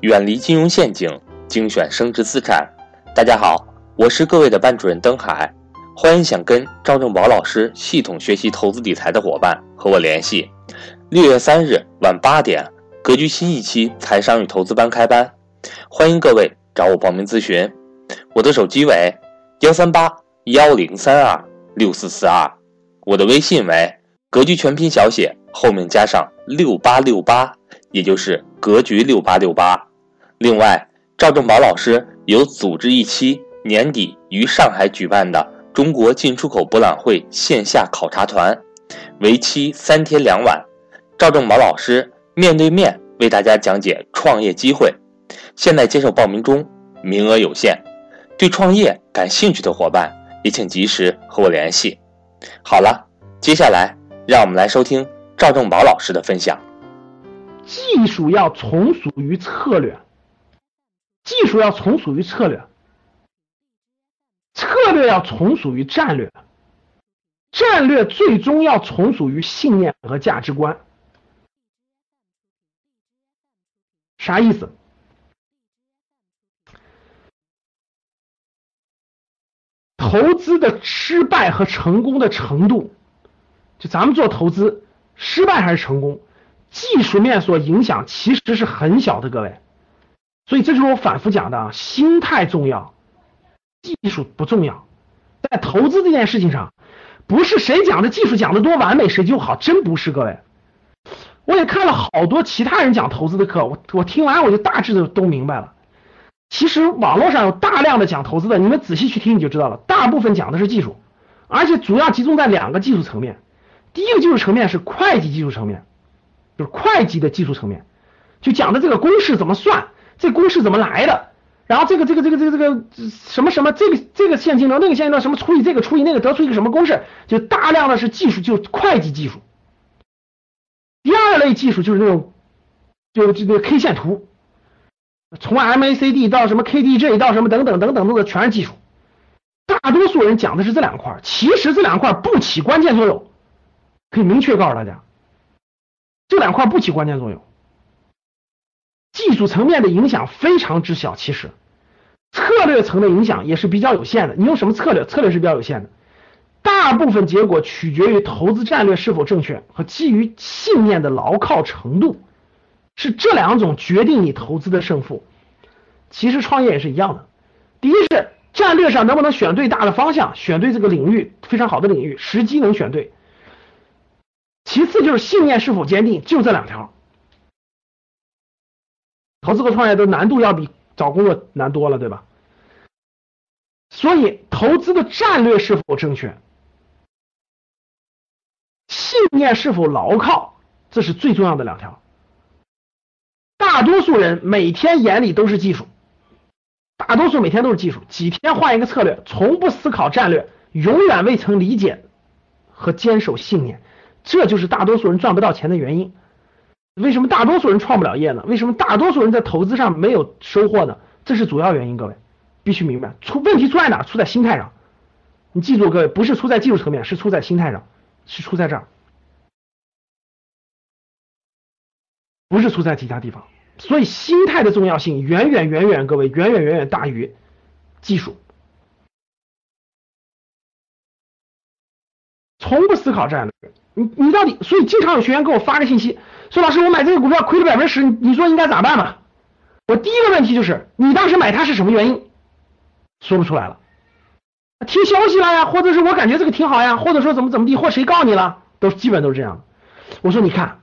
远离金融陷阱，精选升值资产。大家好，我是各位的班主任登海，欢迎想跟赵正宝老师系统学习投资理财的伙伴和我联系。六月三日晚八点，格局新一期财商与投资班开班，欢迎各位找我报名咨询。我的手机为幺三八幺零三二六四四二，我的微信为格局全拼小写后面加上六八六八，也就是格局六八六八。另外，赵正宝老师有组织一期年底于上海举办的中国进出口博览会线下考察团，为期三天两晚。赵正宝老师面对面为大家讲解创业机会，现在接受报名中，名额有限。对创业感兴趣的伙伴也请及时和我联系。好了，接下来让我们来收听赵正宝老师的分享。技术要从属于策略，技术要从属于策略，策略要从属于战略，战略最终要从属于信念和价值观。啥意思？投资的失败和成功的程度，就咱们做投资，失败还是成功，技术面所影响其实是很小的，各位。所以这就是我反复讲的啊，心态重要，技术不重要。在投资这件事情上，不是谁讲的技术讲的多完美谁就好，真不是，各位。我也看了好多其他人讲投资的课，我我听完我就大致的都明白了。其实网络上有大量的讲投资的，你们仔细去听你就知道了。大部分讲的是技术，而且主要集中在两个技术层面。第一个技术层面是会计技术层面，就是会计的技术层面，就讲的这个公式怎么算，这公式怎么来的，然后这个这个这个这个这个什么什么这个这个现金流那个现金流什么除以这个除以那个得出一个什么公式，就大量的是技术，就会计技术。第二类技术就是那种，就这个 K 线图，从 MACD 到什么 KDJ 到什么等等等等等等全是技术。大多数人讲的是这两块，其实这两块不起关键作用，可以明确告诉大家，这两块不起关键作用。技术层面的影响非常之小，其实策略层的影响也是比较有限的。你用什么策略？策略是比较有限的。大部分结果取决于投资战略是否正确和基于信念的牢靠程度，是这两种决定你投资的胜负。其实创业也是一样的，第一是战略上能不能选对大的方向，选对这个领域非常好的领域，时机能选对。其次就是信念是否坚定，就这两条。投资和创业的难度要比找工作难多了，对吧？所以投资的战略是否正确？信念是否牢靠，这是最重要的两条。大多数人每天眼里都是技术，大多数每天都是技术，几天换一个策略，从不思考战略，永远未曾理解和坚守信念，这就是大多数人赚不到钱的原因。为什么大多数人创不了业呢？为什么大多数人在投资上没有收获呢？这是主要原因，各位必须明白。出问题出在哪？出在心态上。你记住，各位不是出在技术层面，是出在心态上，是出在这儿。不是出在其他地方，所以心态的重要性远远远远，各位远远远远大于技术。从不思考战略，你你到底，所以经常有学员给我发个信息，说老师我买这个股票亏了百分之十，你说应该咋办嘛？我第一个问题就是你当时买它是什么原因？说不出来了，听消息了呀，或者是我感觉这个挺好呀，或者说怎么怎么地，或谁告你了，都基本都是这样。我说你看。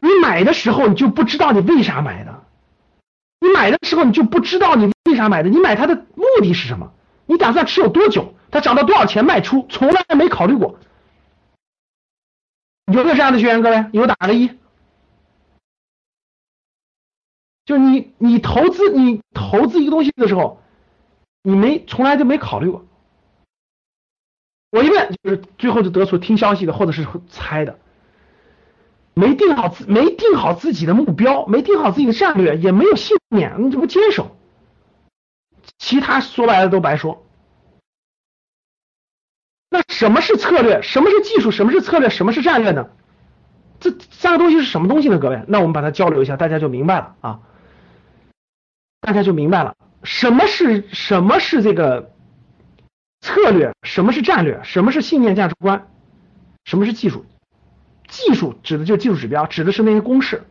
你买的时候你就不知道你为啥买的，你买的时候你就不知道你为啥买的，你买它的目的是什么？你打算持有多久？它涨到多少钱卖出？从来没考虑过。有没有这样的学员？各位有打个一。就你你投资你投资一个东西的时候，你没从来就没考虑过。我一问就是最后就得出听消息的或者是猜的。没定好自没定好自己的目标，没定好自己的战略，也没有信念，你这不坚守，其他说白了都白说。那什么是策略？什么是技术？什么是策略？什么是战略呢？这三个东西是什么东西呢？各位，那我们把它交流一下，大家就明白了啊。大家就明白了，什么是什么是这个策略，什么是战略，什么是信念价值观，什么是技术。技术指的就是技术指标，指的是那些公式。